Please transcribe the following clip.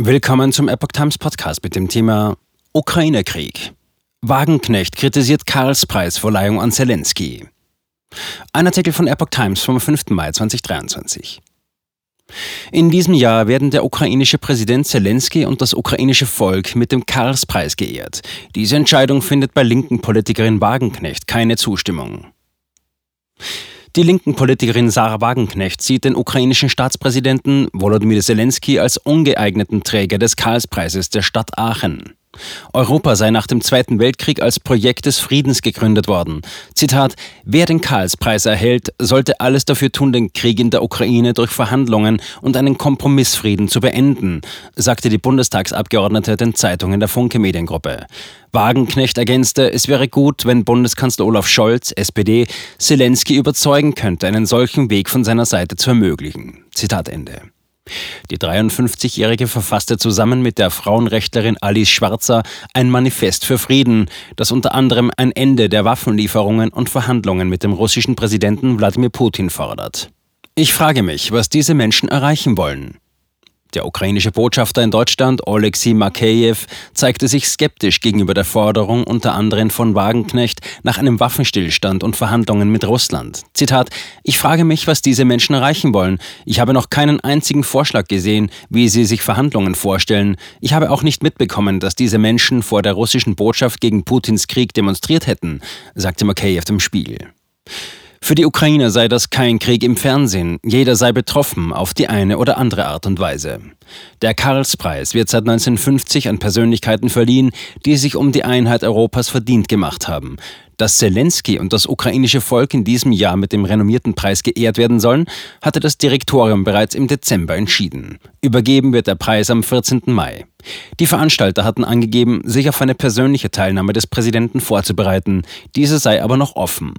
Willkommen zum Epoch Times Podcast mit dem Thema Ukraine-Krieg. Wagenknecht kritisiert Karlspreisverleihung an Zelensky. Ein Artikel von Epoch Times vom 5. Mai 2023. In diesem Jahr werden der ukrainische Präsident Zelensky und das ukrainische Volk mit dem Karlspreis geehrt. Diese Entscheidung findet bei linken Politikerin Wagenknecht keine Zustimmung. Die linken Politikerin Sarah Wagenknecht sieht den ukrainischen Staatspräsidenten Volodymyr Zelensky als ungeeigneten Träger des Karlspreises der Stadt Aachen. Europa sei nach dem Zweiten Weltkrieg als Projekt des Friedens gegründet worden. Zitat: Wer den Karlspreis erhält, sollte alles dafür tun, den Krieg in der Ukraine durch Verhandlungen und einen Kompromissfrieden zu beenden, sagte die Bundestagsabgeordnete den Zeitungen der Funke Mediengruppe. Wagenknecht ergänzte, es wäre gut, wenn Bundeskanzler Olaf Scholz, SPD, Zelensky überzeugen könnte, einen solchen Weg von seiner Seite zu ermöglichen. Zitat Ende. Die 53-Jährige verfasste zusammen mit der Frauenrechtlerin Alice Schwarzer ein Manifest für Frieden, das unter anderem ein Ende der Waffenlieferungen und Verhandlungen mit dem russischen Präsidenten Wladimir Putin fordert. Ich frage mich, was diese Menschen erreichen wollen. Der ukrainische Botschafter in Deutschland, Oleksiy Makeyev, zeigte sich skeptisch gegenüber der Forderung unter anderem von Wagenknecht nach einem Waffenstillstand und Verhandlungen mit Russland. Zitat: Ich frage mich, was diese Menschen erreichen wollen. Ich habe noch keinen einzigen Vorschlag gesehen, wie sie sich Verhandlungen vorstellen. Ich habe auch nicht mitbekommen, dass diese Menschen vor der russischen Botschaft gegen Putins Krieg demonstriert hätten, sagte Makeyev dem Spiegel. Für die Ukrainer sei das kein Krieg im Fernsehen, jeder sei betroffen auf die eine oder andere Art und Weise. Der Karlspreis wird seit 1950 an Persönlichkeiten verliehen, die sich um die Einheit Europas verdient gemacht haben. Dass Zelensky und das ukrainische Volk in diesem Jahr mit dem renommierten Preis geehrt werden sollen, hatte das Direktorium bereits im Dezember entschieden. Übergeben wird der Preis am 14. Mai. Die Veranstalter hatten angegeben, sich auf eine persönliche Teilnahme des Präsidenten vorzubereiten. Diese sei aber noch offen.